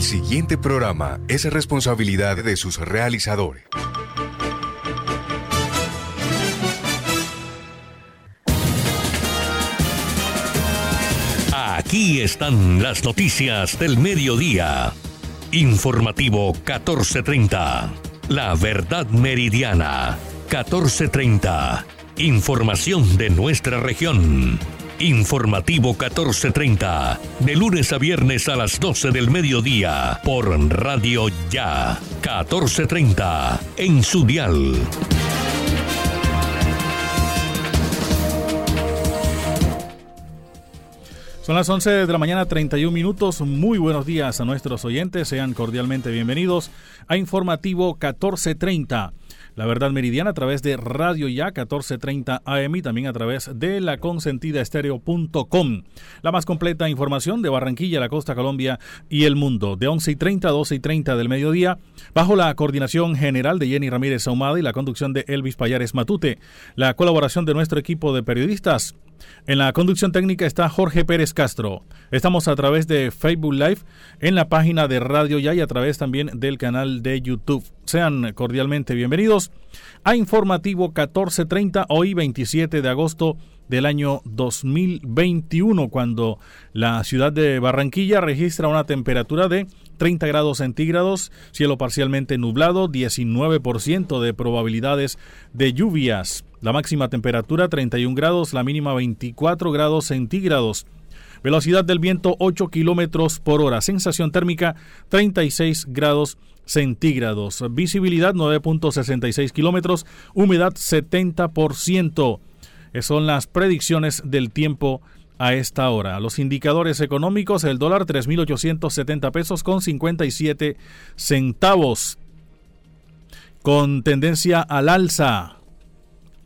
El siguiente programa es responsabilidad de sus realizadores. Aquí están las noticias del mediodía. Informativo 1430. La verdad meridiana 1430. Información de nuestra región. Informativo 1430. De lunes a viernes a las 12 del mediodía. Por Radio Ya. 1430. En su dial. Son las 11 de la mañana, 31 minutos. Muy buenos días a nuestros oyentes. Sean cordialmente bienvenidos a Informativo 1430 la Verdad Meridiana a través de Radio Ya 1430 AM y también a través de la consentidaestereo.com. La más completa información de Barranquilla, la costa Colombia y el mundo. De 11 y 30 a 12 y 30 del mediodía, bajo la coordinación general de Jenny Ramírez Ahumada y la conducción de Elvis Payares Matute. La colaboración de nuestro equipo de periodistas. En la conducción técnica está Jorge Pérez Castro. Estamos a través de Facebook Live en la página de Radio Ya y a través también del canal de YouTube. Sean cordialmente bienvenidos a Informativo 1430, hoy 27 de agosto del año 2021, cuando la ciudad de Barranquilla registra una temperatura de 30 grados centígrados, cielo parcialmente nublado, 19% de probabilidades de lluvias. La máxima temperatura 31 grados, la mínima 24 grados centígrados. Velocidad del viento 8 kilómetros por hora. Sensación térmica 36 grados centígrados. Visibilidad 9.66 kilómetros. Humedad 70%. Son las predicciones del tiempo a esta hora. Los indicadores económicos, el dólar 3.870 pesos con 57 centavos. Con tendencia al alza.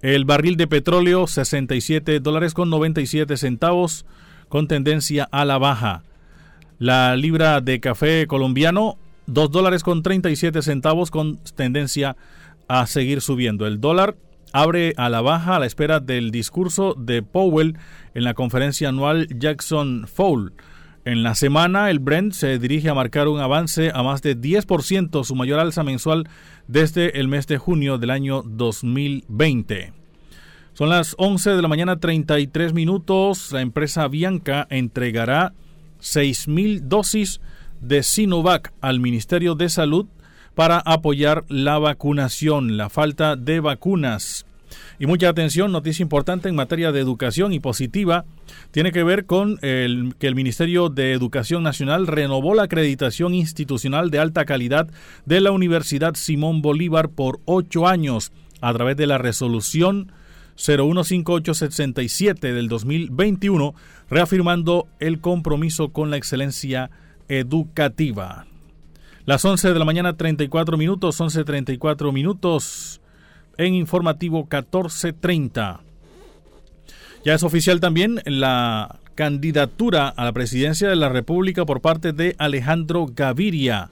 El barril de petróleo 67 dólares con 97 centavos con tendencia a la baja. La libra de café colombiano 2 dólares con 37 centavos con tendencia a seguir subiendo. El dólar abre a la baja a la espera del discurso de Powell en la conferencia anual Jackson Hole. En la semana, el Brent se dirige a marcar un avance a más de 10%, su mayor alza mensual desde el mes de junio del año 2020. Son las 11 de la mañana 33 minutos. La empresa Bianca entregará 6.000 dosis de Sinovac al Ministerio de Salud para apoyar la vacunación, la falta de vacunas. Y mucha atención, noticia importante en materia de educación y positiva, tiene que ver con que el Ministerio de Educación Nacional renovó la acreditación institucional de alta calidad de la Universidad Simón Bolívar por ocho años a través de la resolución 015867 del 2021, reafirmando el compromiso con la excelencia educativa. Las 11 de la mañana 34 minutos, 11.34 minutos en informativo 1430. Ya es oficial también la candidatura a la presidencia de la República por parte de Alejandro Gaviria.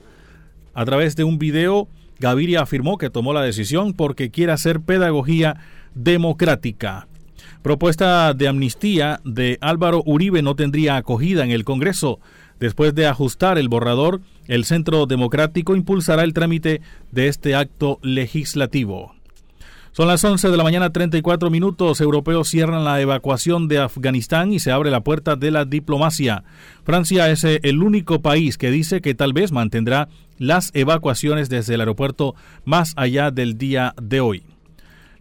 A través de un video, Gaviria afirmó que tomó la decisión porque quiere hacer pedagogía democrática. Propuesta de amnistía de Álvaro Uribe no tendría acogida en el Congreso. Después de ajustar el borrador, el Centro Democrático impulsará el trámite de este acto legislativo. Son las 11 de la mañana 34 minutos. Europeos cierran la evacuación de Afganistán y se abre la puerta de la diplomacia. Francia es el único país que dice que tal vez mantendrá las evacuaciones desde el aeropuerto más allá del día de hoy.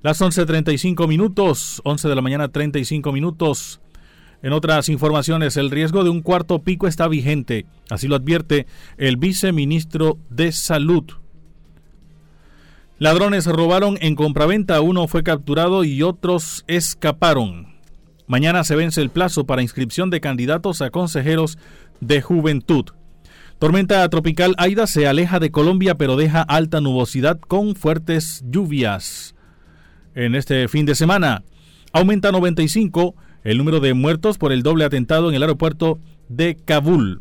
Las 11.35 minutos, 11 de la mañana 35 minutos. En otras informaciones, el riesgo de un cuarto pico está vigente, así lo advierte el viceministro de Salud. Ladrones robaron en compraventa, uno fue capturado y otros escaparon. Mañana se vence el plazo para inscripción de candidatos a consejeros de juventud. Tormenta tropical Aida se aleja de Colombia pero deja alta nubosidad con fuertes lluvias. En este fin de semana aumenta 95 el número de muertos por el doble atentado en el aeropuerto de Kabul.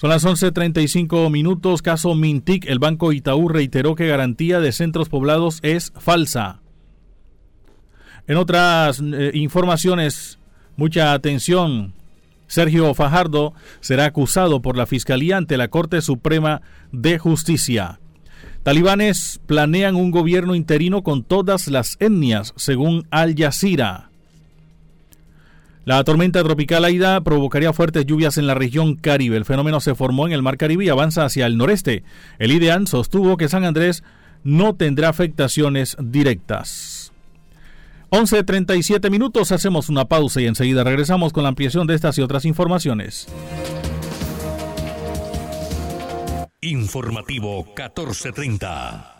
Son las 11.35 minutos. Caso Mintic. El Banco Itaú reiteró que garantía de centros poblados es falsa. En otras eh, informaciones, mucha atención. Sergio Fajardo será acusado por la Fiscalía ante la Corte Suprema de Justicia. Talibanes planean un gobierno interino con todas las etnias, según Al Jazeera. La tormenta tropical Aida provocaría fuertes lluvias en la región Caribe. El fenómeno se formó en el Mar Caribe y avanza hacia el noreste. El IDEAN sostuvo que San Andrés no tendrá afectaciones directas. 11.37 minutos, hacemos una pausa y enseguida regresamos con la ampliación de estas y otras informaciones. Informativo 1430.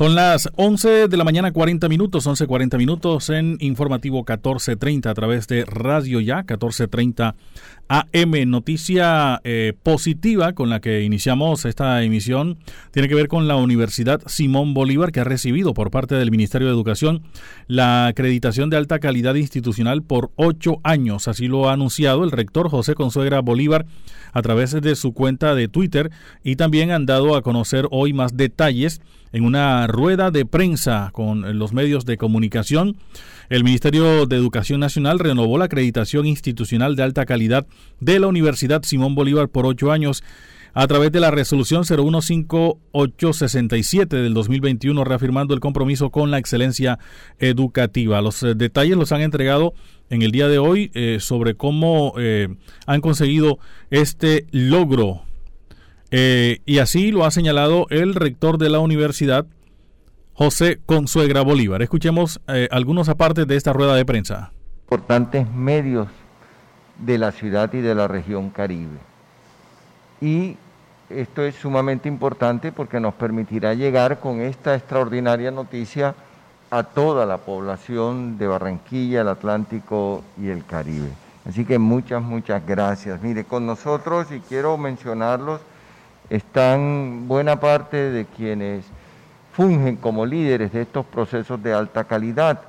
Son las 11 de la mañana 40 minutos, 11.40 minutos en informativo 1430 a través de Radio Ya 1430 AM. Noticia eh, positiva con la que iniciamos esta emisión tiene que ver con la Universidad Simón Bolívar que ha recibido por parte del Ministerio de Educación la acreditación de alta calidad institucional por ocho años. Así lo ha anunciado el rector José Consuegra Bolívar a través de su cuenta de Twitter y también han dado a conocer hoy más detalles en una rueda de prensa con los medios de comunicación. El Ministerio de Educación Nacional renovó la acreditación institucional de alta calidad de la Universidad Simón Bolívar por ocho años a través de la resolución 015867 del 2021, reafirmando el compromiso con la excelencia educativa. Los eh, detalles los han entregado en el día de hoy eh, sobre cómo eh, han conseguido este logro. y así lo ha señalado el rector de la universidad, José Consuegra Bolívar. Escuchemos algunos apartes de esta rueda de prensa. Importantes medios de la ciudad y de la región Caribe. Y esto es sumamente importante porque nos permitirá llegar con esta extraordinaria noticia a toda la población de Barranquilla, el Atlántico y el Caribe. Así que muchas, muchas gracias. Mire, con nosotros, y quiero mencionarlos, están buena parte de quienes fungen como líderes de estos procesos de alta calidad,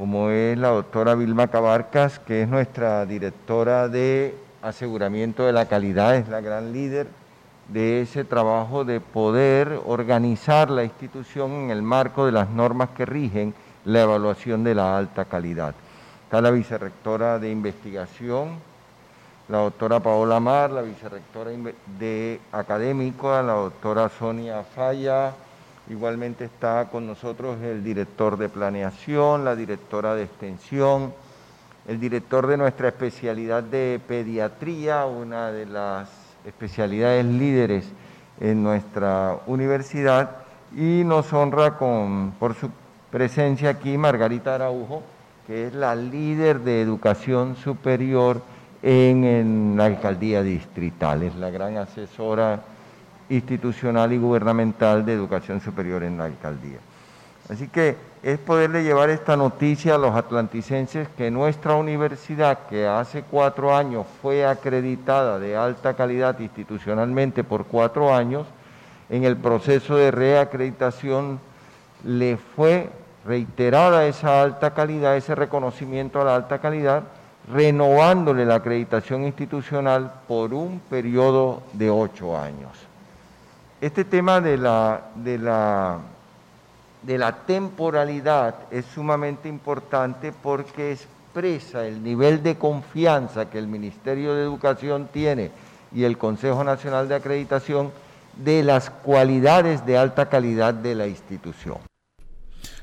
como es la doctora Vilma Cabarcas, que es nuestra directora de aseguramiento de la calidad, es la gran líder de ese trabajo de poder organizar la institución en el marco de las normas que rigen la evaluación de la alta calidad. Está la vicerrectora de investigación, la doctora Paola Mar, la vicerrectora de académico, la doctora Sonia Falla, igualmente está con nosotros el director de planeación, la directora de extensión, el director de nuestra especialidad de pediatría, una de las especialidades líderes en nuestra universidad y nos honra con, por su presencia aquí Margarita Araujo, que es la líder de educación superior en, la alcaldía distrital, es la gran asesora institucional y gubernamental de educación superior en la alcaldía. Así que es poderle llevar esta noticia a los atlanticenses que nuestra universidad, que hace cuatro años fue acreditada de alta calidad institucionalmente por cuatro años, en el proceso de reacreditación le fue reiterada esa alta calidad, ese reconocimiento a la alta calidad, renovándole la acreditación institucional por un periodo de ocho años. Este tema de la, de la de la temporalidad es sumamente importante porque expresa el nivel de confianza que el Ministerio de Educación tiene y el Consejo Nacional de Acreditación de las cualidades de alta calidad de la institución.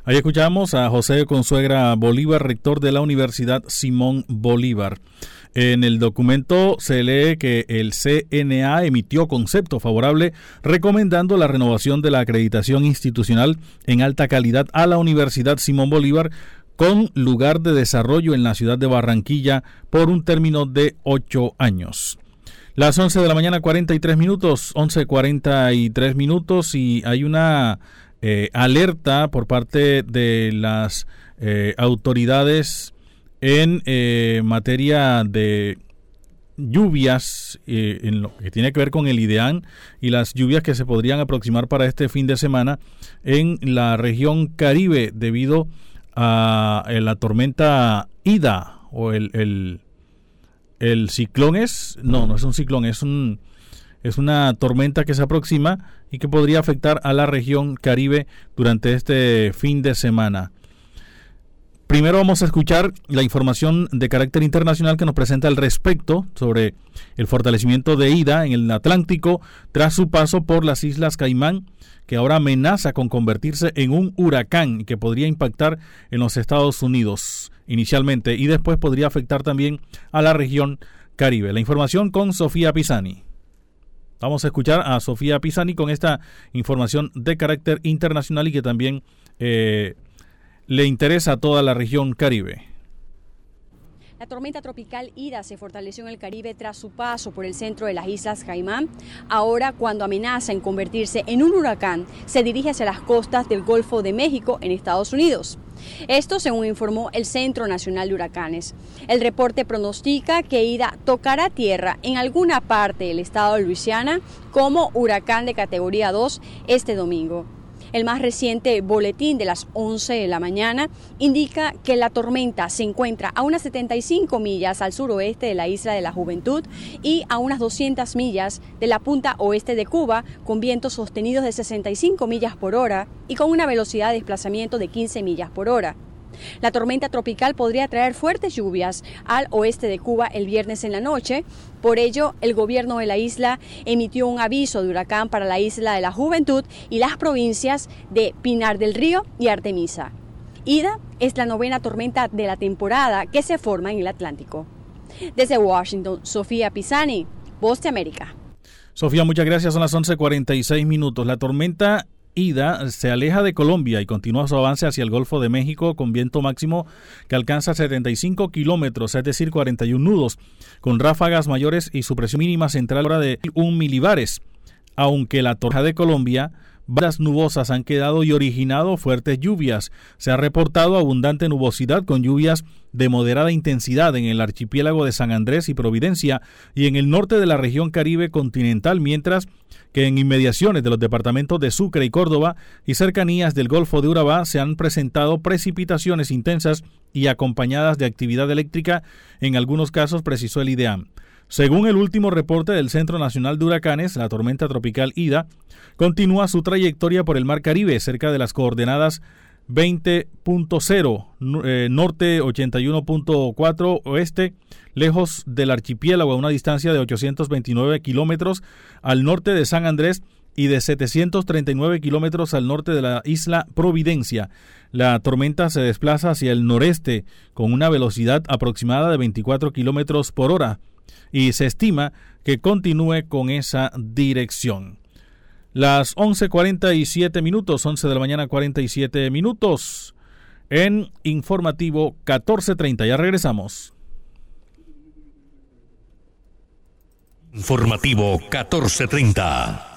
Ahí escuchamos a José Consuegra Bolívar, rector de la Universidad Simón Bolívar. En el documento se lee que el CNA emitió concepto favorable recomendando la renovación de la acreditación institucional en alta calidad a la Universidad Simón Bolívar con lugar de desarrollo en la ciudad de Barranquilla por un término de ocho años. Las 11 de la mañana 43 minutos, 11.43 minutos y hay una eh, alerta por parte de las eh, autoridades en eh, materia de lluvias, eh, en lo que tiene que ver con el IDEAN y las lluvias que se podrían aproximar para este fin de semana en la región Caribe debido a, eh, la tormenta Ida o el, el, ciclón no, no es un ciclón, es un... Es una tormenta que se aproxima y que podría afectar a la región Caribe durante este fin de semana. Primero vamos a escuchar la información de carácter internacional que nos presenta al respecto sobre el fortalecimiento de Ida en el Atlántico tras su paso por las Islas Caimán, que ahora amenaza con convertirse en un huracán que podría impactar en los Estados Unidos inicialmente y después podría afectar también a la región Caribe. La información con Sofía Pisani. Vamos a escuchar a Sofía Pisani con esta información de carácter internacional y que también eh, le interesa a toda la región Caribe. La tormenta tropical Ida se fortaleció en el Caribe tras su paso por el centro de las Islas Caimán. Ahora, cuando amenaza en convertirse en un huracán, se dirige hacia las costas del Golfo de México en Estados Unidos. Esto según informó el Centro Nacional de Huracanes. El reporte pronostica que Ida tocará tierra en alguna parte del estado de Luisiana como huracán de categoría 2 este domingo. El más reciente boletín de las 11 de la mañana indica que la tormenta se encuentra a unas 75 millas al suroeste de la isla de la Juventud y a unas 200 millas de la punta oeste de Cuba, con vientos sostenidos de 65 millas por hora y con una velocidad de desplazamiento de 15 millas por hora. La tormenta tropical podría traer fuertes lluvias al oeste de Cuba el viernes en la noche. Por ello, el gobierno de la isla emitió un aviso de huracán para la isla de la Juventud y las provincias de Pinar del Río y Artemisa. Ida es la novena tormenta de la temporada que se forma en el Atlántico. Desde Washington, Sofía Pisani, Voz de América. Sofía, muchas gracias. Son las 11:46 minutos. La tormenta Ida se aleja de Colombia y continúa su avance hacia el Golfo de México con viento máximo que alcanza 75 kilómetros, es decir, 41 nudos, con ráfagas mayores y su presión mínima central hora de 1 milibares. Aunque la torja de Colombia Bandas nubosas han quedado y originado fuertes lluvias. Se ha reportado abundante nubosidad con lluvias de moderada intensidad en el archipiélago de San Andrés y Providencia y en el norte de la región caribe continental, mientras que en inmediaciones de los departamentos de Sucre y Córdoba y cercanías del Golfo de Urabá se han presentado precipitaciones intensas y acompañadas de actividad eléctrica, en algunos casos precisó el IDEAM. Según el último reporte del Centro Nacional de Huracanes, la tormenta tropical Ida continúa su trayectoria por el Mar Caribe cerca de las coordenadas 20.0 eh, norte 81.4 oeste, lejos del archipiélago a una distancia de 829 kilómetros al norte de San Andrés y de 739 kilómetros al norte de la isla Providencia. La tormenta se desplaza hacia el noreste con una velocidad aproximada de 24 kilómetros por hora y se estima que continúe con esa dirección. Las 11.47 minutos, 11 de la mañana 47 minutos, en informativo 14.30. Ya regresamos. Informativo 1430.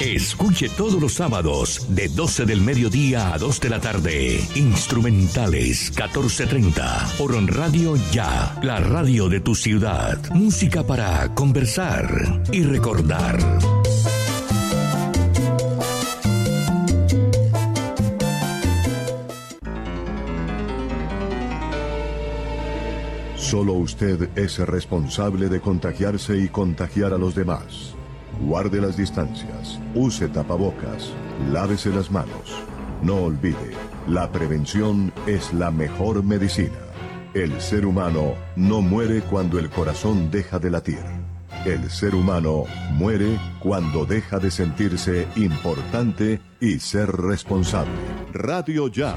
Escuche todos los sábados de 12 del mediodía a 2 de la tarde. Instrumentales 1430 por Radio Ya, la radio de tu ciudad. Música para conversar y recordar. Solo usted es responsable de contagiarse y contagiar a los demás. Guarde las distancias, use tapabocas, lávese las manos. No olvide, la prevención es la mejor medicina. El ser humano no muere cuando el corazón deja de latir. El ser humano muere cuando deja de sentirse importante y ser responsable. Radio Ya.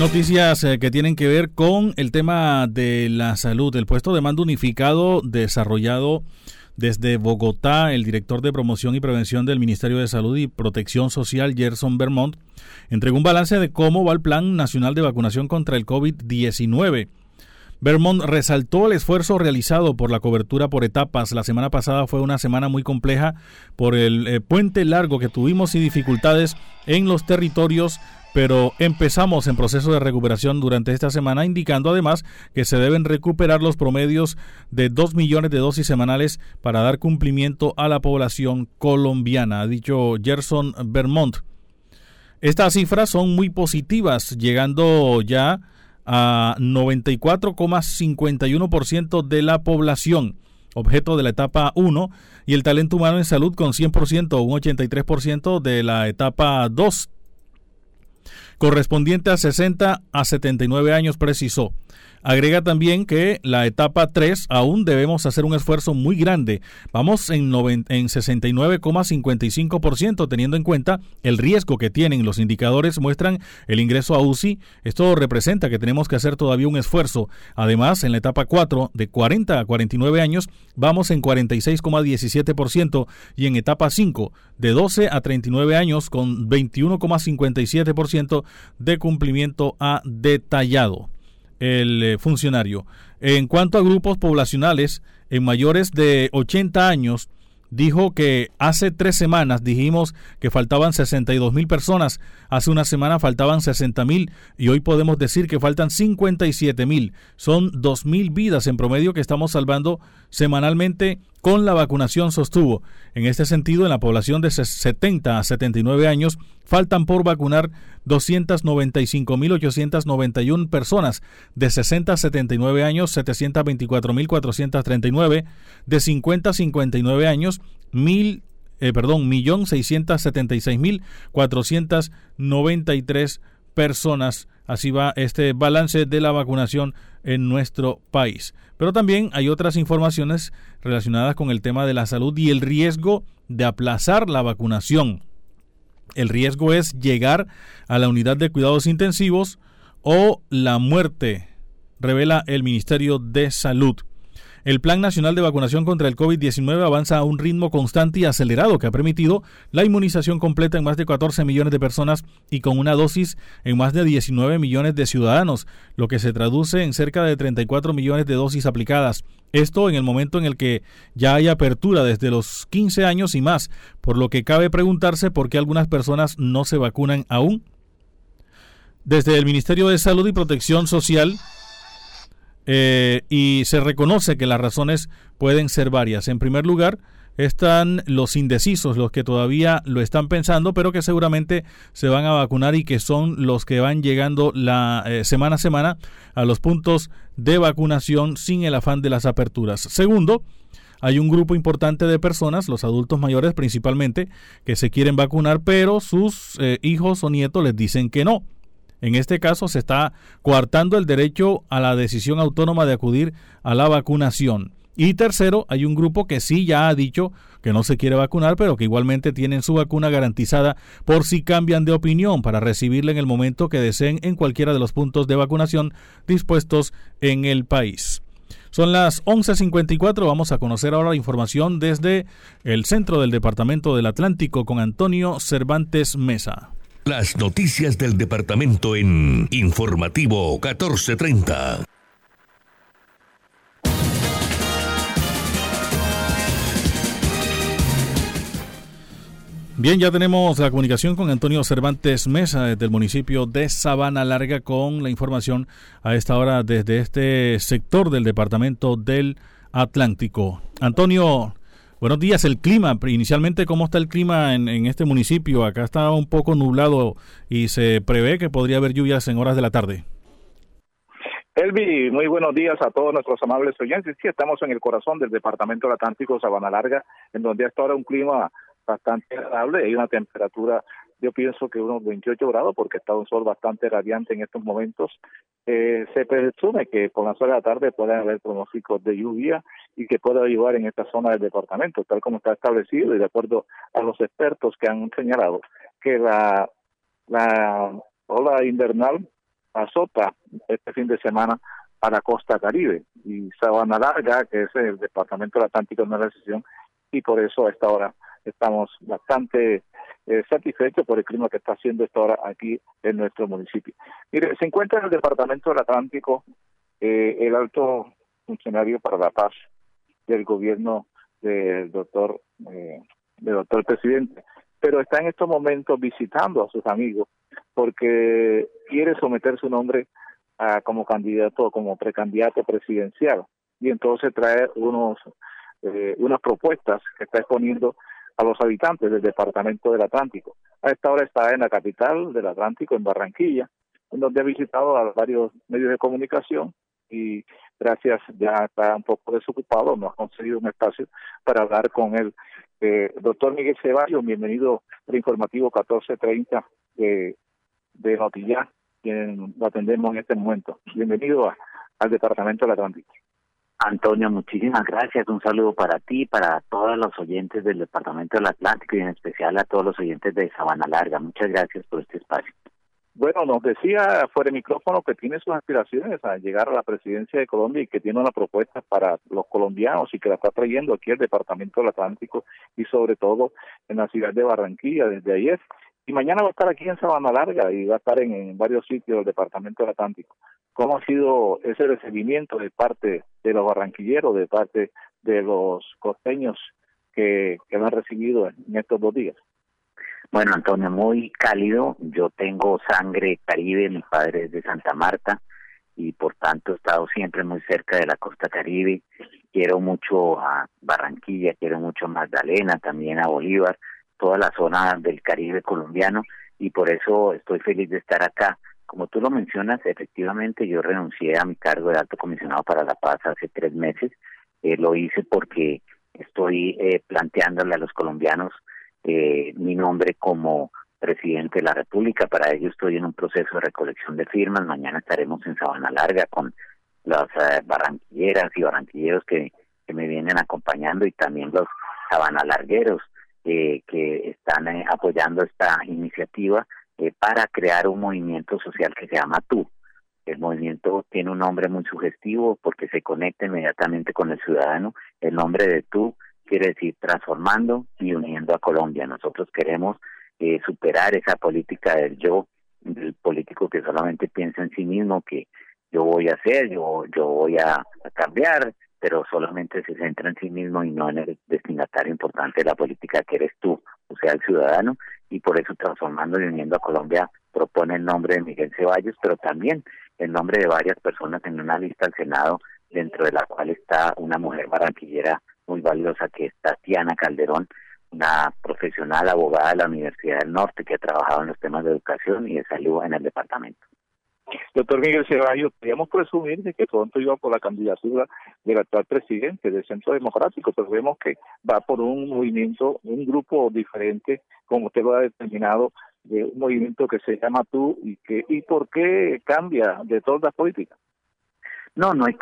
Noticias eh, que tienen que ver con el tema de la salud. El puesto de mando unificado desarrollado desde Bogotá, el director de promoción y prevención del Ministerio de Salud y Protección Social, Gerson Vermont, entregó un balance de cómo va el Plan Nacional de Vacunación contra el COVID-19. Vermont resaltó el esfuerzo realizado por la cobertura por etapas. La semana pasada fue una semana muy compleja por el eh, puente largo que tuvimos y dificultades en los territorios pero empezamos en proceso de recuperación durante esta semana, indicando además que se deben recuperar los promedios de 2 millones de dosis semanales para dar cumplimiento a la población colombiana, ha dicho Gerson Vermont. Estas cifras son muy positivas, llegando ya a 94,51% de la población objeto de la etapa 1 y el talento humano en salud con 100%, un 83% de la etapa 2 correspondiente a 60 a 79 años, precisó. Agrega también que la etapa 3 aún debemos hacer un esfuerzo muy grande. Vamos en, en 69,55% teniendo en cuenta el riesgo que tienen. Los indicadores muestran el ingreso a UCI. Esto representa que tenemos que hacer todavía un esfuerzo. Además, en la etapa 4 de 40 a 49 años vamos en 46,17% y en etapa 5 de 12 a 39 años con 21,57% de cumplimiento a detallado el eh, funcionario. En cuanto a grupos poblacionales, en mayores de 80 años, dijo que hace tres semanas dijimos que faltaban 62 mil personas, hace una semana faltaban 60 mil y hoy podemos decir que faltan 57 mil. Son 2 mil vidas en promedio que estamos salvando semanalmente con la vacunación, sostuvo. En este sentido, en la población de 70 a 79 años, faltan por vacunar 295.891 personas, de 60 a 79 años, 724.439, de 50 a 59 años, mil, eh, perdón, millón 676.493 personas. Así va este balance de la vacunación en nuestro país. Pero también hay otras informaciones relacionadas con el tema de la salud y el riesgo de aplazar la vacunación. El riesgo es llegar a la unidad de cuidados intensivos o la muerte, revela el Ministerio de Salud. El Plan Nacional de Vacunación contra el COVID-19 avanza a un ritmo constante y acelerado que ha permitido la inmunización completa en más de 14 millones de personas y con una dosis en más de 19 millones de ciudadanos, lo que se traduce en cerca de 34 millones de dosis aplicadas. Esto en el momento en el que ya hay apertura desde los 15 años y más, por lo que cabe preguntarse por qué algunas personas no se vacunan aún. Desde el Ministerio de Salud y Protección Social eh, y se reconoce que las razones pueden ser varias. En primer lugar, están los indecisos, los que todavía lo están pensando, pero que seguramente se van a vacunar y que son los que van llegando la eh, semana a semana a los puntos de vacunación sin el afán de las aperturas. Segundo, hay un grupo importante de personas, los adultos mayores principalmente, que se quieren vacunar, pero sus eh, hijos o nietos les dicen que no. En este caso se está coartando el derecho a la decisión autónoma de acudir a la vacunación. Y tercero, hay un grupo que sí ya ha dicho que no se quiere vacunar, pero que igualmente tienen su vacuna garantizada por si cambian de opinión para recibirla en el momento que deseen en cualquiera de los puntos de vacunación dispuestos en el país. Son las 11.54, vamos a conocer ahora información desde el centro del Departamento del Atlántico con Antonio Cervantes Mesa. Las noticias del departamento en Informativo 1430. Bien, ya tenemos la comunicación con Antonio Cervantes Mesa del municipio de Sabana Larga con la información a esta hora desde este sector del departamento del Atlántico. Antonio, Buenos días, el clima. Inicialmente, ¿cómo está el clima en, en, este municipio? Acá está un poco nublado y se prevé que podría haber lluvias en horas de la tarde. Elvi, muy buenos días a todos nuestros amables oyentes. Sí, estamos en el corazón del Departamento del Atlántico, Sabana Larga, en donde hasta ahora un clima bastante agradable. Hay una temperatura, yo pienso que unos 28 grados, porque está un sol bastante radiante en estos momentos. Eh, se presume que por las horas de la tarde pueden haber pronósticos de lluvia y que pueda ayudar en esta zona del departamento, tal como está establecido y de acuerdo a los expertos que han señalado que la, la ola invernal azota este fin de semana a la costa caribe y Sabana Larga, que es el departamento del Atlántico, no la decisión y por eso a esta hora estamos bastante eh, satisfechos por el clima que está haciendo esta hora aquí en nuestro municipio. Mire, se encuentra en el departamento del Atlántico eh, el alto funcionario para la paz del gobierno del doctor, eh, del doctor presidente, pero está en estos momentos visitando a sus amigos porque quiere someter su nombre a, como candidato, como precandidato presidencial y entonces trae unos eh, unas propuestas que está exponiendo a los habitantes del departamento del Atlántico. A esta hora está en la capital del Atlántico, en Barranquilla, en donde ha visitado a varios medios de comunicación y gracias ya está un poco desocupado, no ha conseguido un espacio para hablar con él. Eh, doctor Miguel Ceballos, bienvenido al informativo 1430 de, de Notilla, quien lo atendemos en este momento. Bienvenido al Departamento del Atlántico. Antonio, muchísimas gracias. Un saludo para ti, para todos los oyentes del Departamento del Atlántico y en especial a todos los oyentes de Sabana Larga. Muchas gracias por este espacio. Bueno, nos decía fuera de micrófono que tiene sus aspiraciones a llegar a la presidencia de Colombia y que tiene una propuesta para los colombianos y que la está trayendo aquí al Departamento del Atlántico y sobre todo en la ciudad de Barranquilla desde ayer. Y mañana va a estar aquí en Sabana Larga y va a estar en, varios sitios del Departamento del Atlántico. ¿Cómo ha sido ese recibimiento de parte de los barranquilleros, de parte de los costeños que, que han recibido en estos dos días? Bueno, Antonio, muy cálido. Yo tengo sangre caribe, mi padre es de Santa Marta y por tanto he estado siempre muy cerca de la costa caribe. Quiero mucho a Barranquilla, quiero mucho a Magdalena, también a Bolívar toda la zona del Caribe colombiano y por eso estoy feliz de estar acá. Como tú lo mencionas, efectivamente yo renuncié a mi cargo de alto comisionado para la paz hace tres meses. Eh, lo hice porque estoy eh, planteándole a los colombianos eh, mi nombre como presidente de la República. Para ello estoy en un proceso de recolección de firmas. Mañana estaremos en Sabana Larga con las barranquilleras y barranquilleros que, que me vienen acompañando y también los sabanalargueros eh, que están eh, apoyando esta iniciativa eh, para crear un movimiento social que se llama Tú. El movimiento tiene un nombre muy sugestivo porque se conecta inmediatamente con el ciudadano. El nombre de Tú quiere decir transformando y uniendo a Colombia. Nosotros queremos eh, superar esa política del yo, del político que solamente piensa en sí mismo, que yo voy a hacer, yo, yo voy a, a cambiar, pero solamente se centra en sí mismo y no en el destinatario importante de la política que eres tú, o sea, el ciudadano, y por eso Transformando y Uniendo a Colombia propone el nombre de Miguel Ceballos, pero también el nombre de varias personas en una lista al Senado, dentro de la cual está una mujer barranquillera muy valiosa que es Tatiana Calderón, una profesional abogada de la Universidad del Norte que ha trabajado en los temas de educación y de salud en el departamento. Doctor Miguel Ceballos, podríamos presumir de que pronto iba por la candidatura del actual presidente del Centro Democrático, pero vemos que va por un movimiento, un grupo diferente, como usted lo ha determinado, de un movimiento que se llama Tú y que y por qué cambia de todas las políticas. No, no hay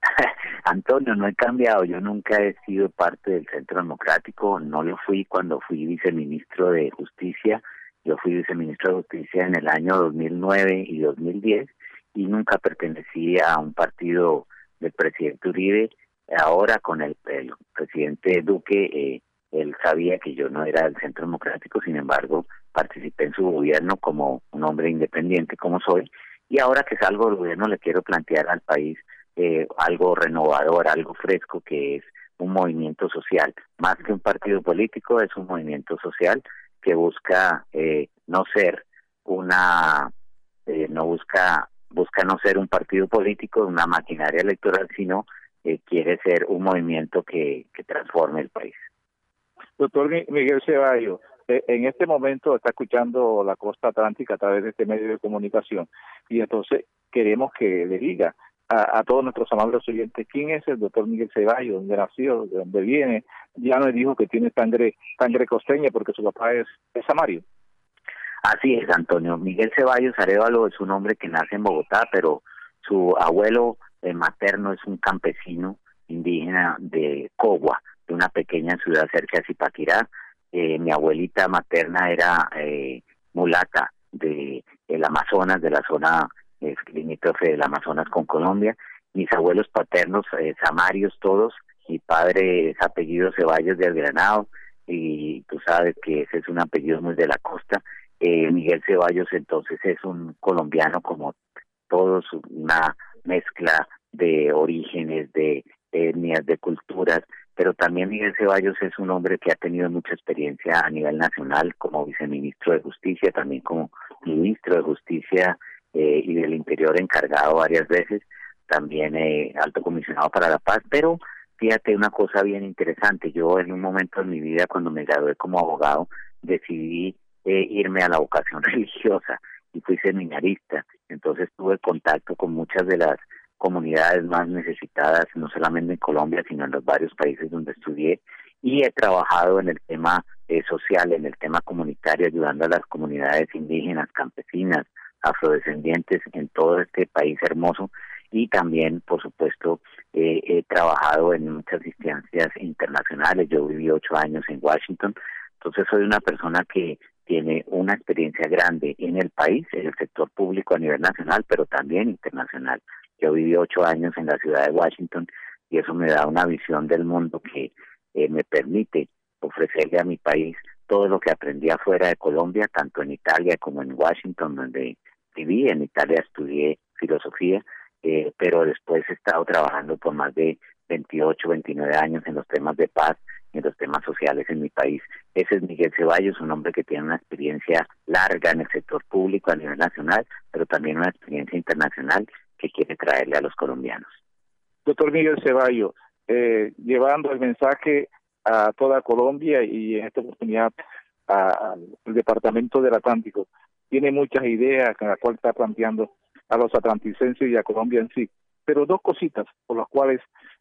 Antonio, no he cambiado. Yo nunca he sido parte del Centro Democrático. No lo fui cuando fui viceministro de Justicia yo fui viceministro de Justicia en el año 2009 y 2010 y nunca pertenecí a un partido del presidente Uribe. Ahora con el, presidente Duque, eh, él sabía que yo no era del Centro Democrático, sin embargo, participé en su gobierno como un hombre independiente como soy. Y ahora que salgo del gobierno le quiero plantear al país eh, algo renovador, algo fresco, que es un movimiento social. Más que un partido político, es un movimiento social que busca eh, no ser una, eh, no busca, busca no ser un partido político, una maquinaria electoral, sino eh, quiere ser un movimiento que, que transforme el país. Doctor Miguel Ceballos, eh, en este momento está escuchando la costa atlántica a través de este medio de comunicación y entonces queremos que le diga a, todos nuestros amables oyentes quién es el doctor Miguel Ceballos, dónde nació, de dónde viene. Ya nos dijo que tiene sangre sangre costeña porque su papá es, es Samario. Así es, Antonio. Miguel Ceballos Arevalo es un hombre que nace en Bogotá, pero su abuelo eh, materno es un campesino indígena de Cogua, de una pequeña ciudad cerca de Zipaquirá. Eh, mi abuelita materna era eh, mulata de el Amazonas, de la zona eh, limítrofe del Amazonas con Colombia. Mis abuelos paternos, eh, samarios todos, mi padre es apellido Ceballos de Granado y tú sabes que ese es un apellido muy de la costa. Eh, Miguel Ceballos entonces es un colombiano como todos, una mezcla de orígenes, de etnias, de culturas, pero también Miguel Ceballos es un hombre que ha tenido mucha experiencia a nivel nacional como viceministro de Justicia, también como ministro de Justicia eh, y del Interior encargado varias veces, también eh, alto comisionado para la paz, pero fíjate una cosa bien interesante, yo en un momento de mi vida cuando me gradué como abogado decidí eh, irme a la vocación religiosa y fui seminarista, entonces tuve contacto con muchas de las comunidades más necesitadas, no solamente en Colombia, sino en los varios países donde estudié, y he trabajado en el tema eh, social, en el tema comunitario, ayudando a las comunidades indígenas, campesinas, afrodescendientes en todo este país hermoso y también, por supuesto, eh, he trabajado en muchas instancias internacionales. Yo viví ocho años en Washington, entonces soy una persona que tiene una experiencia grande en el país, en el sector público a nivel nacional, pero también internacional. Yo viví ocho años en la ciudad de Washington y eso me da una visión del mundo que eh, me permite ofrecerle a mi país todo lo que aprendí afuera de Colombia, tanto en Italia como en Washington, donde viví. En Italia estudié filosofía, eh, pero después he estado trabajando por más de 28, 29 años en los temas de paz, en los temas sociales en mi país. Ese es Miguel Ceballos, un hombre que tiene una experiencia larga en el sector público a nivel nacional, pero también una experiencia internacional que quiere traerle a los colombianos. Doctor Miguel Ceballos, eh, llevando el mensaje a toda Colombia y en esta oportunidad al Departamento del Atlántico, tiene muchas ideas con las cuales está planteando a los atlanticenses y a Colombia en sí, pero dos cositas por las cuales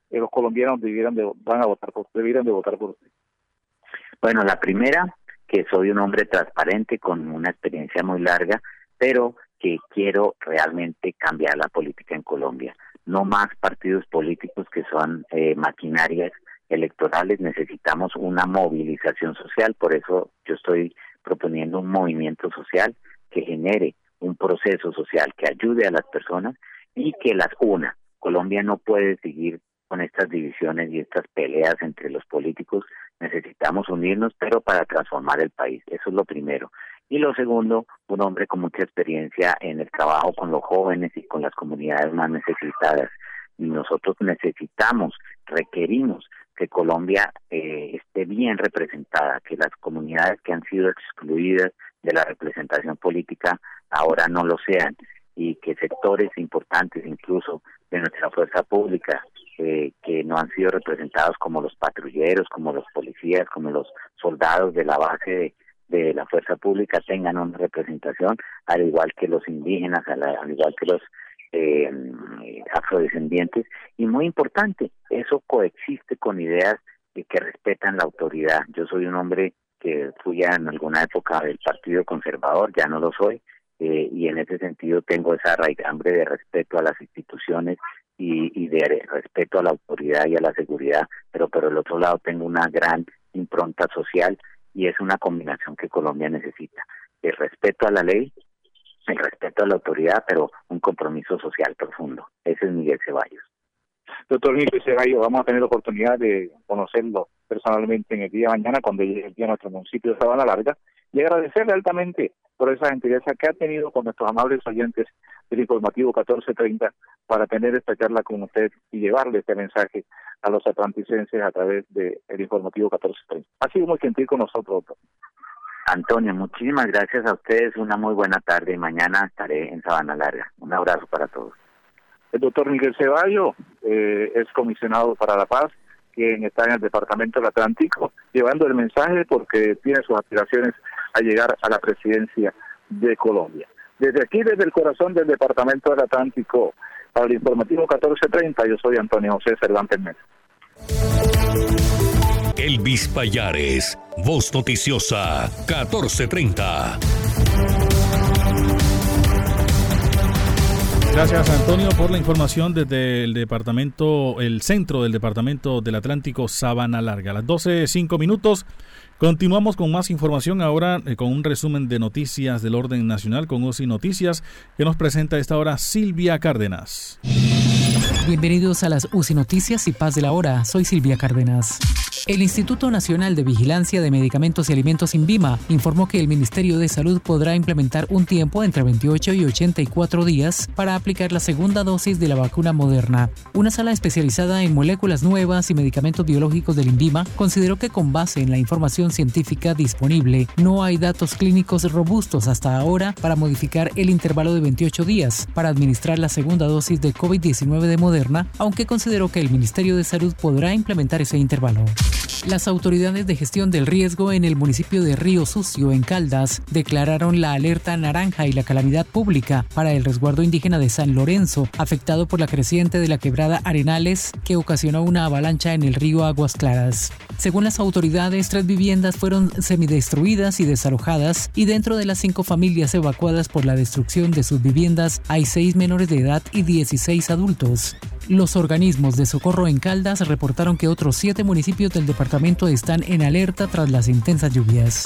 eh, los colombianos debieran de, van a votar por, debieran de votar por usted. Bueno, la primera, que soy un hombre transparente con una experiencia muy larga, pero que quiero realmente cambiar la política en Colombia. No más partidos políticos que son eh, maquinarias electorales, necesitamos una movilización social, por eso yo estoy proponiendo un movimiento social que genere un proceso social que ayude a las personas y que las una. Colombia no puede seguir con estas divisiones y estas peleas entre los políticos. Necesitamos unirnos, pero para transformar el país. Eso es lo primero. Y lo segundo, un hombre con mucha experiencia en el trabajo con los jóvenes y con las comunidades más necesitadas. Nosotros necesitamos, requerimos que Colombia eh, esté bien representada, que las comunidades que han sido excluidas de la representación política ahora no lo sean y que sectores importantes incluso de nuestra fuerza pública eh, que no han sido representados como los patrulleros, como los policías, como los soldados de la base de, la fuerza pública tengan una representación, al igual que los indígenas, al, igual que los eh, afrodescendientes. Y muy importante, eso coexiste con ideas que respetan la autoridad. Yo soy un hombre que fui en alguna época del Partido Conservador, ya no lo soy, eh, y en ese sentido tengo esa raigambre de respeto a las instituciones y, y de respeto a la autoridad y a la seguridad, pero por el otro lado tengo una gran impronta social y es una combinación que Colombia necesita. El respeto a la ley, el respeto a la autoridad, pero un compromiso social profundo. Ese es Miguel Ceballos. Doctor Miguel Ceballos, vamos a tener la oportunidad de conocerlo personalmente en el día de mañana cuando llegue el día a nuestro municipio de Sabana Larga y agradecerle altamente por esa gentileza que ha tenido con nuestros amables oyentes del informativo 1430 para tener esta charla con usted y llevarle este mensaje a los atlanticenses a través del informativo 1430. Ha sido muy gentil con nosotros, doctor. Antonio, muchísimas gracias a ustedes. Una muy buena tarde y mañana estaré en Sabana Larga. Un abrazo para todos. El doctor Miguel Ceballos, eh, es comisionado para la paz, quien está en el Departamento del Atlántico, llevando el mensaje porque tiene sus aspiraciones a llegar a la presidencia de Colombia. Desde aquí, desde el corazón del Departamento del Atlántico, para el informativo 1430, yo soy Antonio José Cervantes Mesa. Elvis Payares, Voz Noticiosa, 1430. Gracias Antonio por la información desde el departamento, el centro del departamento del Atlántico, Sabana Larga. A las 12, 5 minutos. Continuamos con más información ahora eh, con un resumen de noticias del orden nacional con UCI Noticias que nos presenta a esta hora Silvia Cárdenas. Bienvenidos a las UCI Noticias y Paz de la Hora. Soy Silvia Cárdenas. El Instituto Nacional de Vigilancia de Medicamentos y Alimentos INVIMA informó que el Ministerio de Salud podrá implementar un tiempo entre 28 y 84 días para aplicar la segunda dosis de la vacuna moderna. Una sala especializada en moléculas nuevas y medicamentos biológicos del INVIMA consideró que con base en la información científica disponible no hay datos clínicos robustos hasta ahora para modificar el intervalo de 28 días para administrar la segunda dosis de COVID-19 de Moderna, aunque consideró que el Ministerio de Salud podrá implementar ese intervalo. Las autoridades de gestión del riesgo en el municipio de Río Sucio, en Caldas, declararon la alerta naranja y la calamidad pública para el resguardo indígena de San Lorenzo, afectado por la creciente de la quebrada Arenales que ocasionó una avalancha en el río Aguas Claras. Según las autoridades, tres viviendas fueron semidestruidas y desalojadas y dentro de las cinco familias evacuadas por la destrucción de sus viviendas hay seis menores de edad y 16 adultos. Los organismos de socorro en Caldas reportaron que otros siete municipios del departamento están en alerta tras las intensas lluvias.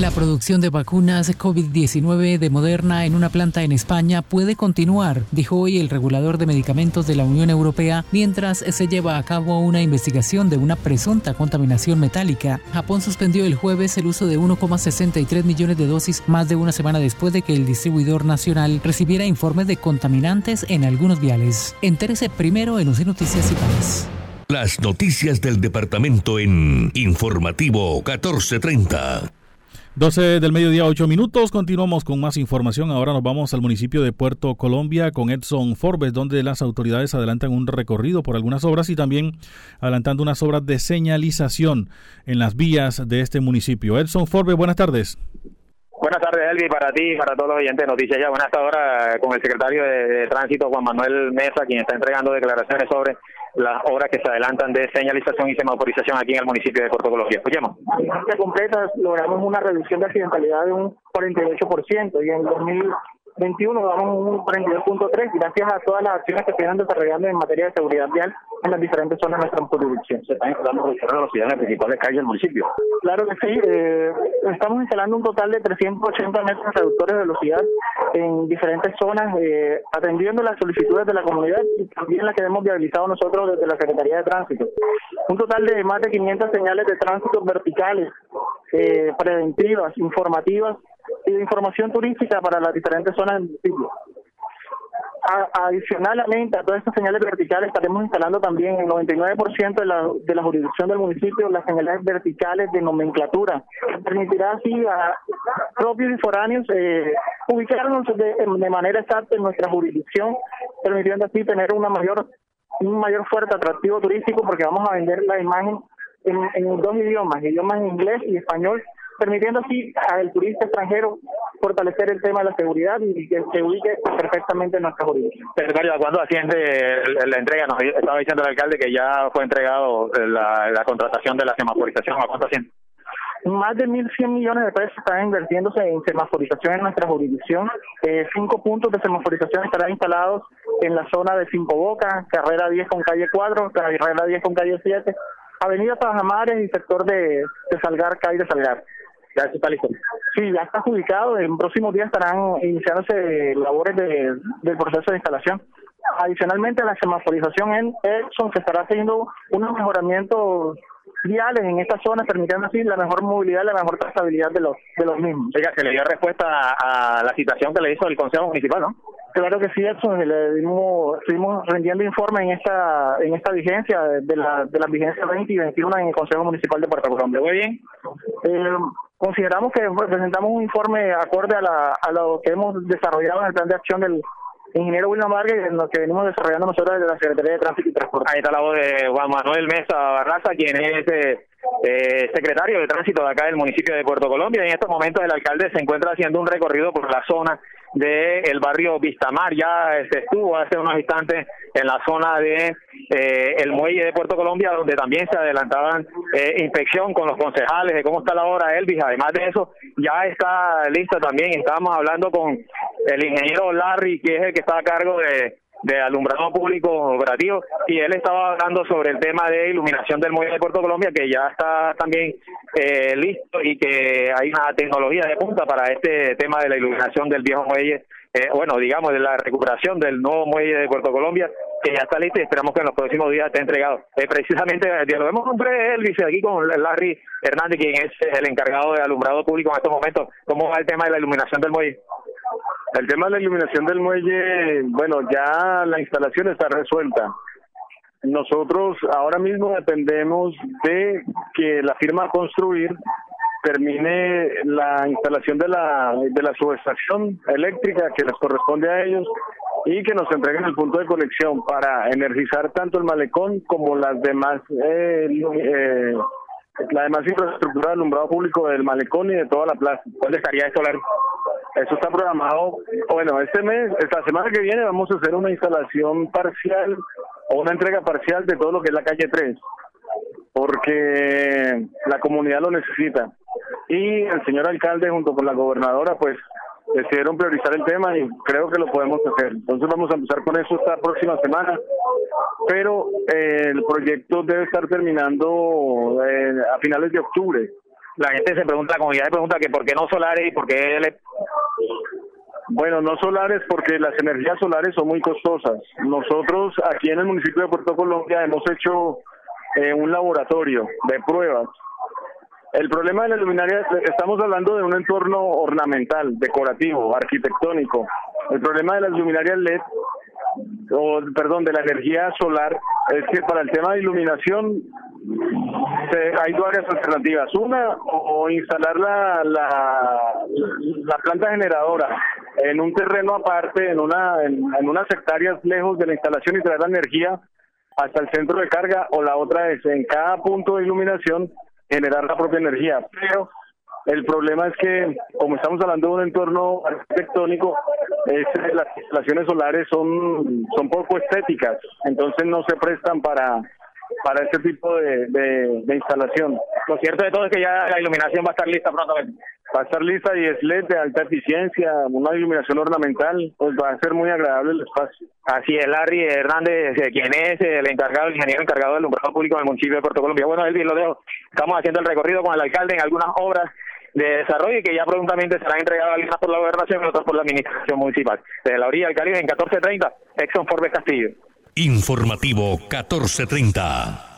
La producción de vacunas COVID-19 de Moderna en una planta en España puede continuar, dijo hoy el regulador de medicamentos de la Unión Europea, mientras se lleva a cabo una investigación de una presunta contaminación metálica. Japón suspendió el jueves el uso de 1,63 millones de dosis más de una semana después de que el distribuidor nacional recibiera informes de contaminantes en algunos viales. Entérese primero en UC Noticias y Paz. Las noticias del departamento en Informativo 1430. 12 del mediodía, 8 minutos. Continuamos con más información. Ahora nos vamos al municipio de Puerto Colombia con Edson Forbes, donde las autoridades adelantan un recorrido por algunas obras y también adelantando unas obras de señalización en las vías de este municipio. Edson Forbes, buenas tardes. Buenas tardes, Elvi, para ti y para todos los oyentes de Noticias Ya. Buenas tardes ahora con el secretario de Tránsito, Juan Manuel Mesa, quien está entregando declaraciones sobre las obras que se adelantan de señalización y semaforización aquí en el municipio de Puerto Colombia. Escuchemos. En completa logramos una reducción de accidentalidad de un 48% y en 2021 damos un 42.3 gracias a todas las acciones que se están desarrollando en materia de seguridad vial en las diferentes zonas de nuestra jurisdicción. ¿Se están instalando reducción de velocidad en las principales calles del municipio? Claro que sí. Eh, estamos instalando un total de 380 metros reductores de velocidad en diferentes zonas, eh, atendiendo las solicitudes de la comunidad y también las que hemos viabilizado nosotros desde la Secretaría de Tránsito. Un total de más de 500 señales de tránsito verticales, eh, preventivas, informativas información turística para las diferentes zonas del municipio adicionalmente a todas estas señales verticales estaremos instalando también el 99% de la, de la jurisdicción del municipio las señales verticales de nomenclatura. Permitirá así a propios y foráneos eh, ubicarnos de, manera exacta en nuestra jurisdicción, permitiendo así tener una mayor un mayor fuerte atractivo turístico porque vamos a vender la imagen en, dos idiomas, idiomas inglés y español, permitiendo así al turista extranjero fortalecer el tema de la seguridad y que se ubique perfectamente en nuestra jurisdicción. Secretario, ¿cuándo asciende la entrega? Nos estaba diciendo el alcalde que ya fue entregado la, la contratación de la semaforización. ¿A cuánto asciende? Más de 1.100 millones de pesos están invirtiéndose en semaforización en nuestra jurisdicción. Eh, cinco puntos de semaforización estarán instalados en la zona de Cinco Bocas, carrera 10 con calle 4, carrera 10 con calle 7, avenida Tajamares y sector de, de Salgar, calle de Salgar. ¿Ya está listo? Sí, ya está adjudicado. En próximos días estarán iniciándose labores de, del proceso de instalación. Adicionalmente, la semaforización en Edson se estará haciendo unos mejoramientos viales en esta zona, permitiendo así la mejor movilidad y la mejor trazabilidad de los, de los mismos. Oiga, se le dio respuesta a, la citación que le hizo el Consejo Municipal, ¿no? Claro que sí, Edson, le dimos, estuvimos rendiendo informe en esta en esta vigencia de la de las vigencias 20 y 21 en el Consejo Municipal de Puerto Colombia. Muy bien. Eh, consideramos que presentamos un informe acorde a, la, a lo que hemos desarrollado en el plan de acción del ingeniero William Vargas, en lo que venimos desarrollando nosotros desde la Secretaría de Tránsito y Transporte. Ahí está la voz de Juan Manuel Mesa Barraza, quien es eh, eh, secretario de Tránsito de acá del municipio de Puerto Colombia. En estos momentos el alcalde se encuentra haciendo un recorrido por la zona del el barrio Vistamar. Ya se este, estuvo hace unos instantes en la zona de eh, el muelle de Puerto Colombia, donde también se adelantaban eh, inspección con los concejales de cómo está la hora Elvis. Además de eso, ya está lista también. Estábamos hablando con el ingeniero Larry, que es el que está a cargo de de alumbrado público operativo y él estaba hablando sobre el tema de iluminación del muelle de Puerto Colombia que ya está también eh, listo y que hay una tecnología de punta para este tema de la iluminación del viejo muelle eh, bueno digamos de la recuperación del nuevo muelle de Puerto Colombia que ya está listo y esperamos que en los próximos días esté entregado. Eh, precisamente dialogamos con Elvis aquí con Larry Hernández quien es el encargado de alumbrado público en estos momentos. Cómo va el tema de la iluminación del muelle el tema de la iluminación del muelle, bueno, ya la instalación está resuelta. Nosotros ahora mismo dependemos de que la firma construir termine la instalación de la, de la subestación eléctrica que les corresponde a ellos y que nos entreguen el punto de conexión para energizar tanto el malecón como las demás eh, eh, la demás infraestructura de alumbrado público del malecón y de toda la plaza. ¿Dónde estaría esto, Eso está programado, bueno, este mes, esta semana que viene vamos a hacer una instalación parcial o una entrega parcial de todo lo que es la calle 3, porque la comunidad lo necesita. Y el señor alcalde junto con la gobernadora, pues decidieron priorizar el tema y creo que lo podemos hacer. Entonces vamos a empezar con eso esta próxima semana, pero eh, el proyecto debe estar terminando eh, a finales de octubre. La gente se pregunta, la comunidad se pregunta que por qué no solares y por qué... Le... Bueno, no solares porque las energías solares son muy costosas. Nosotros aquí en el municipio de Puerto Colombia hemos hecho eh, un laboratorio de pruebas el problema de la luminaria, estamos hablando de un entorno ornamental, decorativo, arquitectónico. El problema de las luminarias LED, o perdón, de la energía solar, es que para el tema de iluminación hay varias alternativas. Una, o instalar la, la, la, planta generadora en un terreno aparte, en, una, en, en unas hectáreas lejos de la instalación y traer la energía hasta el centro de carga, o la otra es en cada punto de iluminación generar la propia energía. Pero el problema es que, como estamos hablando de un entorno arquitectónico, las instalaciones solares son, son poco estéticas, entonces no se prestan para, para este tipo de, de, instalación. Lo cierto de todo es que ya la iluminación va a estar lista pronto va a estar lista y es LED de alta eficiencia, una iluminación ornamental, pues va a ser muy agradable el espacio. Así es, Larry Hernández, eh, quien es el encargado, el ingeniero encargado del alumbrado público del municipio de Puerto Colombia. Bueno, Elvis, lo dejo. Estamos haciendo el recorrido con el alcalde en algunas obras de desarrollo y que ya prontamente serán entregadas algunas por la gobernación y otras por la administración municipal. Desde la orilla del Caribe en 1430, Exxon Forbes Castillo. Informativo 1430.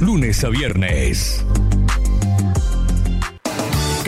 Lunes a viernes.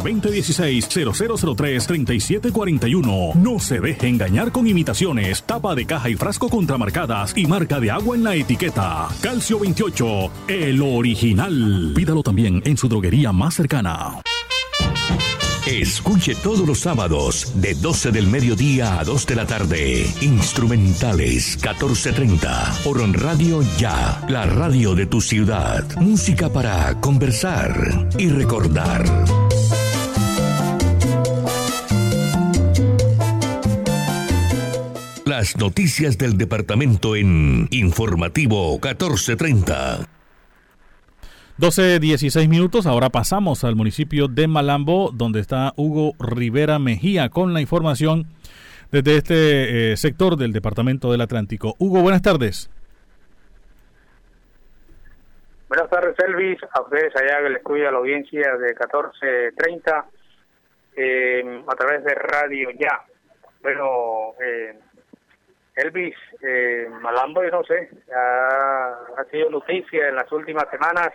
2016-0003-3741. No se deje engañar con imitaciones, tapa de caja y frasco contramarcadas y marca de agua en la etiqueta. Calcio 28, el original. Pídalo también en su droguería más cercana. Escuche todos los sábados de 12 del mediodía a 2 de la tarde. Instrumentales 1430 por Radio Ya, la radio de tu ciudad. Música para conversar y recordar. Las noticias del departamento en Informativo 1430. 12, 16 minutos. Ahora pasamos al municipio de Malambo, donde está Hugo Rivera Mejía con la información desde este eh, sector del Departamento del Atlántico. Hugo, buenas tardes. Buenas tardes, Elvis. A ustedes allá que les cuida la audiencia de 1430 eh, a través de Radio Ya. Bueno, eh, Elvis, eh, Malambo, yo no sé, ha, sido noticia en las últimas semanas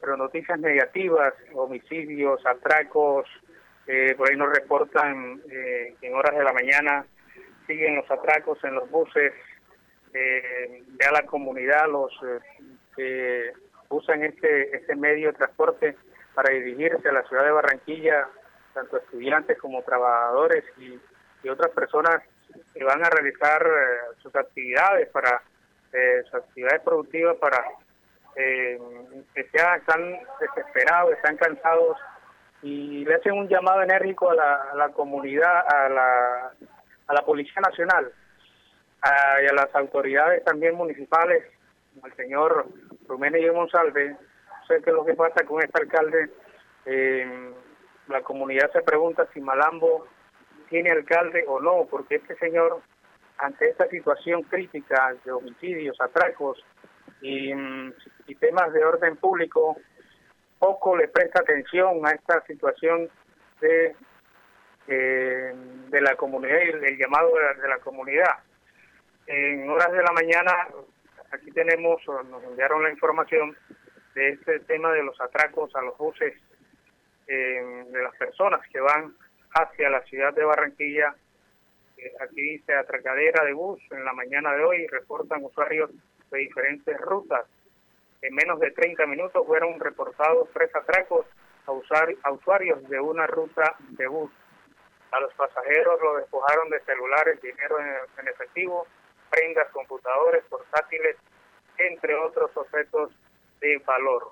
pero noticias negativas, homicidios, atracos, eh, por ahí nos reportan eh, en horas de la mañana siguen los atracos en los buses, eh, a la comunidad, los eh, que usan este, este medio de transporte para dirigirse a la ciudad de Barranquilla, tanto estudiantes como trabajadores y, otras personas que van a realizar sus actividades para sus actividades productivas para eh, que ya están desesperados, están cansados y le hacen un llamado enérgico a la, comunidad, a la, a la Policía Nacional y a las autoridades también municipales, al señor Rumene y Monsalve. Sé que lo que pasa con este alcalde, eh, la comunidad se pregunta si Malambo tiene alcalde o no, porque este señor, ante esta situación crítica de homicidios, atracos, y, y temas de orden público, poco le presta atención a esta situación de, eh, de la comunidad y el, llamado de la, comunidad. En horas de la mañana, aquí tenemos, nos enviaron la información de este tema de los atracos a los buses eh, de las personas que van hacia la ciudad de Barranquilla. Aquí dice atracadera de bus en la mañana de hoy, reportan usuarios de diferentes rutas. En menos de 30 minutos fueron reportados tres atracos a, usuarios de una ruta de bus. A los pasajeros lo despojaron de celulares, dinero en, efectivo, prendas, computadores, portátiles, entre otros objetos de valor.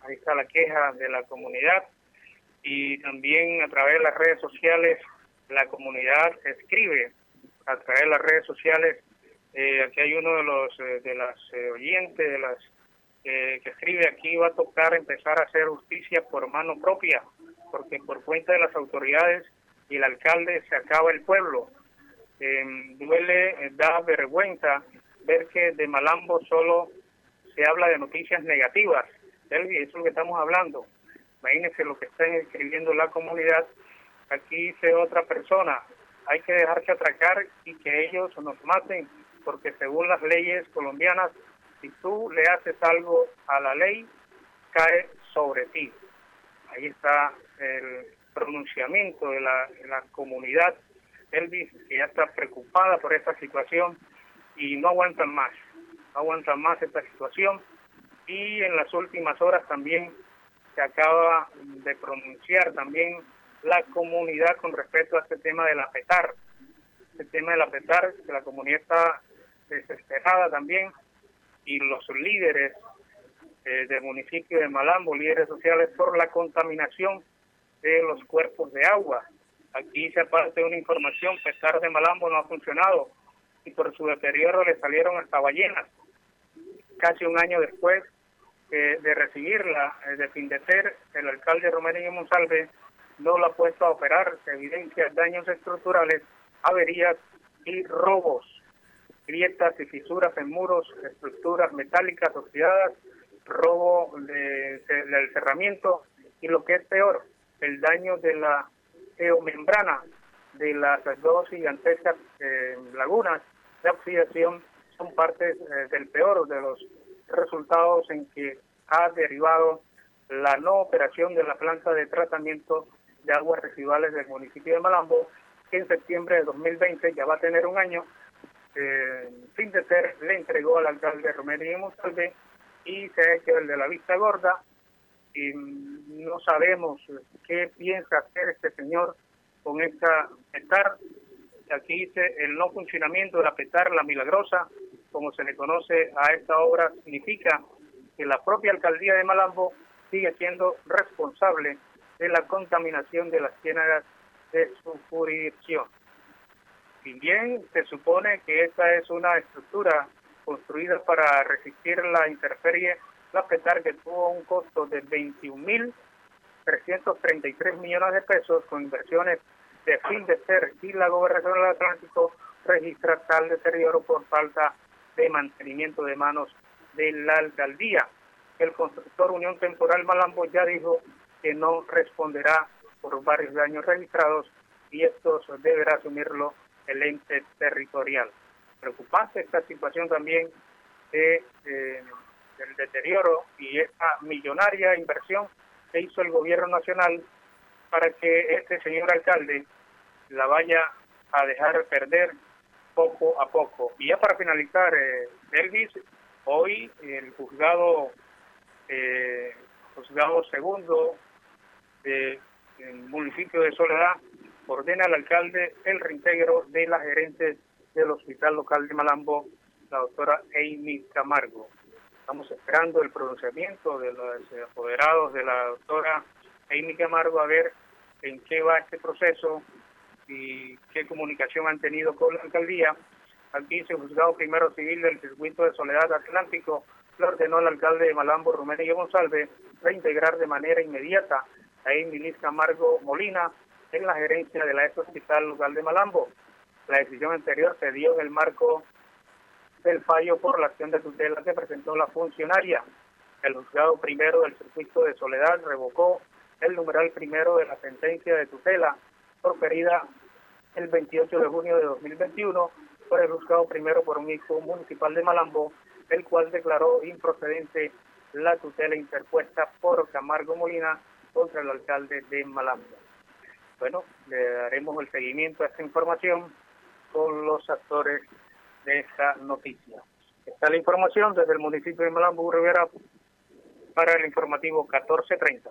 Ahí está la queja de la comunidad y también a través de las redes sociales la comunidad escribe a través de las redes sociales. Eh, aquí hay uno de los eh, de las eh, oyentes de las que escribe aquí va a tocar empezar a hacer justicia por mano propia porque por cuenta de las autoridades y el alcalde se acaba el pueblo. Em, duele da vergüenza ver que de Malambo solo se habla de noticias negativas eso es lo que estamos hablando imagínense lo que está escribiendo la comunidad aquí dice otra persona hay que dejarse atracar y que ellos nos maten porque según las leyes colombianas, si tú le haces algo a la ley, cae sobre ti. Ahí está el pronunciamiento de la, comunidad Elvis, que ya está preocupada por esta situación y no aguantan más, no aguantan más esta situación. y en las últimas horas también se acaba de pronunciar también la comunidad con respecto a este tema de la PETAR. El tema de la que la comunidad está desesperada también y los líderes eh, del municipio de Malambo, líderes sociales, por la contaminación de los cuerpos de agua. Aquí se aparte una información, PETAR de Malambo no ha funcionado y por su deterioro le salieron hasta ballenas. Casi un año después de recibirla, eh, de Findecer, el alcalde Romero Monsalve no la ha puesto a operar, se evidencia daños estructurales, averías y robos, grietas y fisuras en muros, estructuras metálicas oxidadas, robo de, del cerramiento y lo que es peor, el daño de la geomembrana de las dos gigantescas eh, lagunas de oxidación son partes eh, del peor de los resultados en que ha derivado la no operación de la planta de tratamiento de aguas residuales del municipio de Malambo, que en septiembre de 2020 ya va a tener un año, eh, fin de ser, le entregó al alcalde Romero y Monsalve y se ha hecho el de la vista gorda y no sabemos qué piensa hacer este señor con esta petar. Aquí dice el no funcionamiento de la petar, la milagrosa, como se le conoce a esta obra, significa que la propia alcaldía de Malambo sigue siendo responsable de la contaminación de las ciénagas de su jurisdicción. Si bien se supone que esta es una estructura construida para resistir la intemperie, la PETAR que tuvo un costo de 21.333 millones de pesos con inversiones de fin de ser y la gobernación del Atlántico registra tal deterioro por falta de mantenimiento de manos de la alcaldía. El constructor Unión Temporal Malambo ya dijo que no responderá por varios daños registrados y estos deberá asumirlo el ente territorial. Preocupante esta situación también de, del deterioro y esta millonaria inversión que hizo el gobierno nacional para que este señor alcalde la vaya a dejar perder poco a poco. Y ya para finalizar, eh, Elvis, hoy el juzgado, eh, juzgado segundo del municipio de Soledad ordena al alcalde el reintegro de la gerente del Hospital Local de Malambo, la doctora Amy Camargo. Estamos esperando el pronunciamiento de los apoderados de la doctora Amy Camargo a ver en qué va este proceso, y qué comunicación han tenido con la alcaldía. Al 15 juzgado primero civil del circuito de Soledad Atlántico le ordenó al alcalde de Malambo, y González, reintegrar de manera inmediata a Emilis Camargo Molina en la gerencia de la ex hospital local de Malambo. La decisión anterior se dio en el marco del fallo por la acción de tutela que presentó la funcionaria. El juzgado primero del circuito de Soledad revocó el numeral primero de la sentencia de tutela proferida el 28 de junio de 2021 por el juzgado primero por un hijo municipal de Malambo, el cual declaró improcedente la tutela interpuesta por Camargo Molina contra el alcalde de Malambo. Bueno, le daremos el seguimiento a esta información con los actores de esta noticia. Está la información desde el municipio de Malambo, Rivera, para el informativo 1430.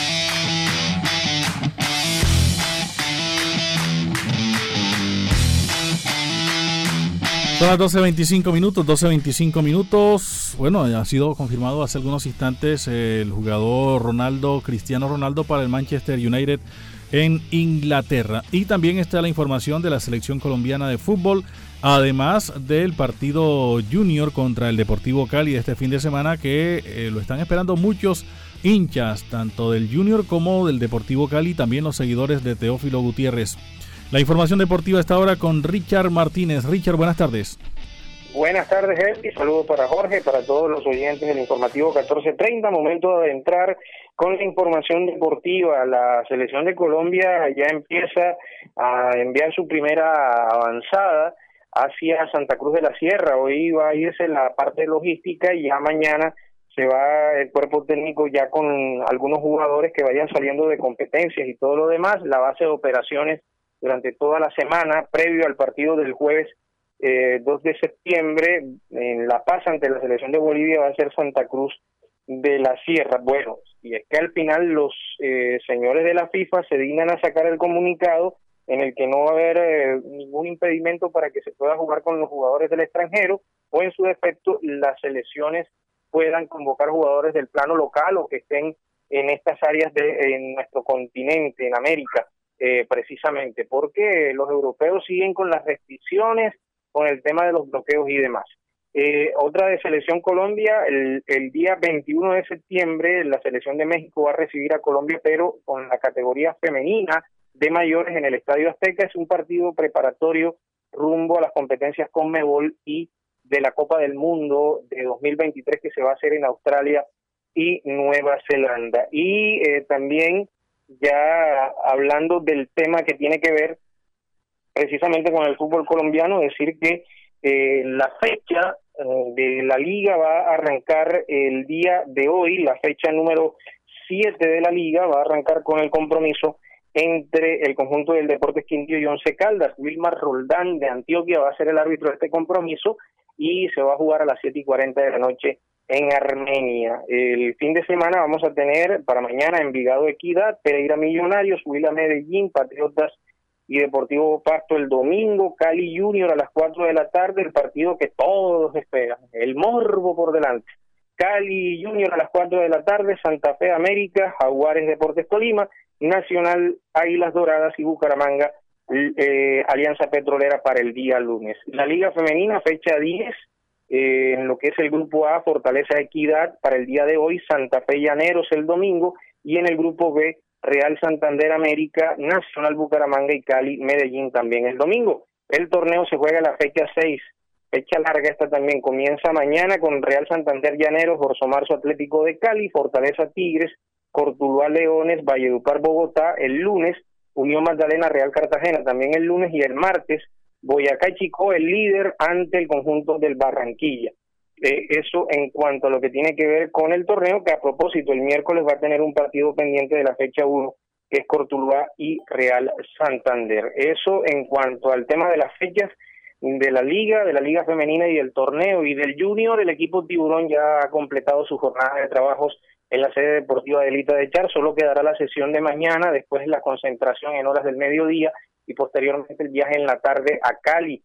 Son las 12.25 minutos, 12.25 minutos. Bueno, ha sido confirmado hace algunos instantes el jugador Ronaldo, Cristiano Ronaldo para el Manchester United en Inglaterra. Y también está la información de la selección colombiana de fútbol, además del partido junior contra el Deportivo Cali este fin de semana que eh, lo están esperando muchos hinchas, tanto del junior como del Deportivo Cali, también los seguidores de Teófilo Gutiérrez. La información deportiva está ahora con Richard Martínez. Richard, buenas tardes. Buenas tardes, y Saludos para Jorge, para todos los oyentes del informativo 1430. Momento de entrar con la información deportiva. La selección de Colombia ya empieza a enviar su primera avanzada hacia Santa Cruz de la Sierra. Hoy va a irse la parte logística y ya mañana se va el cuerpo técnico ya con algunos jugadores que vayan saliendo de competencias y todo lo demás. La base de operaciones durante toda la semana previo al partido del jueves eh, 2 de septiembre en La Paz ante la selección de Bolivia va a ser Santa Cruz de la Sierra. Bueno, y es que al final los eh, señores de la FIFA se dignan a sacar el comunicado en el que no va a haber eh, ningún impedimento para que se pueda jugar con los jugadores del extranjero o en su defecto las selecciones puedan convocar jugadores del plano local o que estén en estas áreas de en nuestro continente, en América. Eh, precisamente porque los europeos siguen con las restricciones, con el tema de los bloqueos y demás. Eh, otra de Selección Colombia, el, el, día 21 de septiembre la Selección de México va a recibir a Colombia, pero con la categoría femenina de mayores en el Estadio Azteca. Es un partido preparatorio rumbo a las competencias con Mebol y de la Copa del Mundo de 2023 que se va a hacer en Australia y Nueva Zelanda. Y eh, también ya hablando del tema que tiene que ver precisamente con el fútbol colombiano, decir que eh, la fecha eh, de la liga va a arrancar el día de hoy, la fecha número 7 de la liga va a arrancar con el compromiso entre el conjunto del Deportes Quindío y Once Caldas. Wilmar Roldán de Antioquia va a ser el árbitro de este compromiso y se va a jugar a las siete y cuarenta de la noche en Armenia. El fin de semana vamos a tener para mañana Envigado Equidad, Pereira Millonarios, Huila Medellín, Patriotas y Deportivo Pasto el domingo, Cali Junior a las 4 de la tarde, el partido que todos esperan, el morbo por delante. Cali Junior a las 4 de la tarde, Santa Fe América, Jaguares Deportes Colima, Nacional Águilas Doradas y Bucaramanga, eh, Alianza Petrolera para el día lunes. La Liga Femenina, fecha 10, eh, en lo que es el grupo A, Fortaleza Equidad para el día de hoy, Santa Fe Llaneros el domingo y en el grupo B, Real Santander América, Nacional Bucaramanga y Cali Medellín también el domingo. El torneo se juega la fecha 6, fecha larga esta también, comienza mañana con Real Santander Llaneros, Orso Marzo Atlético de Cali, Fortaleza Tigres, Cortuluá Leones, Valledupar Bogotá el lunes, Unión Magdalena Real Cartagena también el lunes y el martes Boyacá y Chico el líder ante el conjunto del Barranquilla. Eh, eso en cuanto a lo que tiene que ver con el torneo, que a propósito el miércoles va a tener un partido pendiente de la fecha 1, que es Cortuluá y Real Santander. Eso en cuanto al tema de las fechas de la liga, de la liga femenina y del torneo y del junior, el equipo tiburón ya ha completado su jornada de trabajos en la sede deportiva de Elita de Char, solo quedará la sesión de mañana, después la concentración en horas del mediodía y posteriormente el viaje en la tarde a Cali.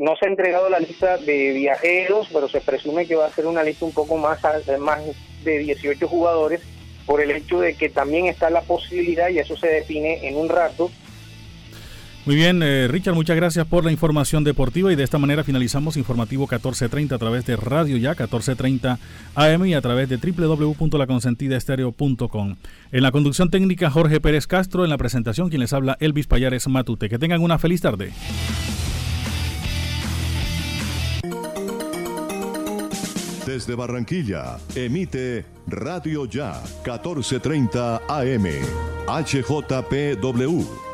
no se ha entregado la lista de viajeros, pero se presume que va a ser una lista un poco más, más de 18 jugadores por el hecho de que también está la posibilidad, y eso se define en un rato, Muy bien, eh, Richard, muchas gracias por la información deportiva y de esta manera finalizamos informativo 1430 a través de Radio Ya 1430 AM y a través de www.laconsentidaestereo.com. En la conducción técnica Jorge Pérez Castro, en la presentación quien les habla Elvis Payares Matute. Que tengan una feliz tarde. Desde Barranquilla, emite Radio Ya 1430 AM, HJPW.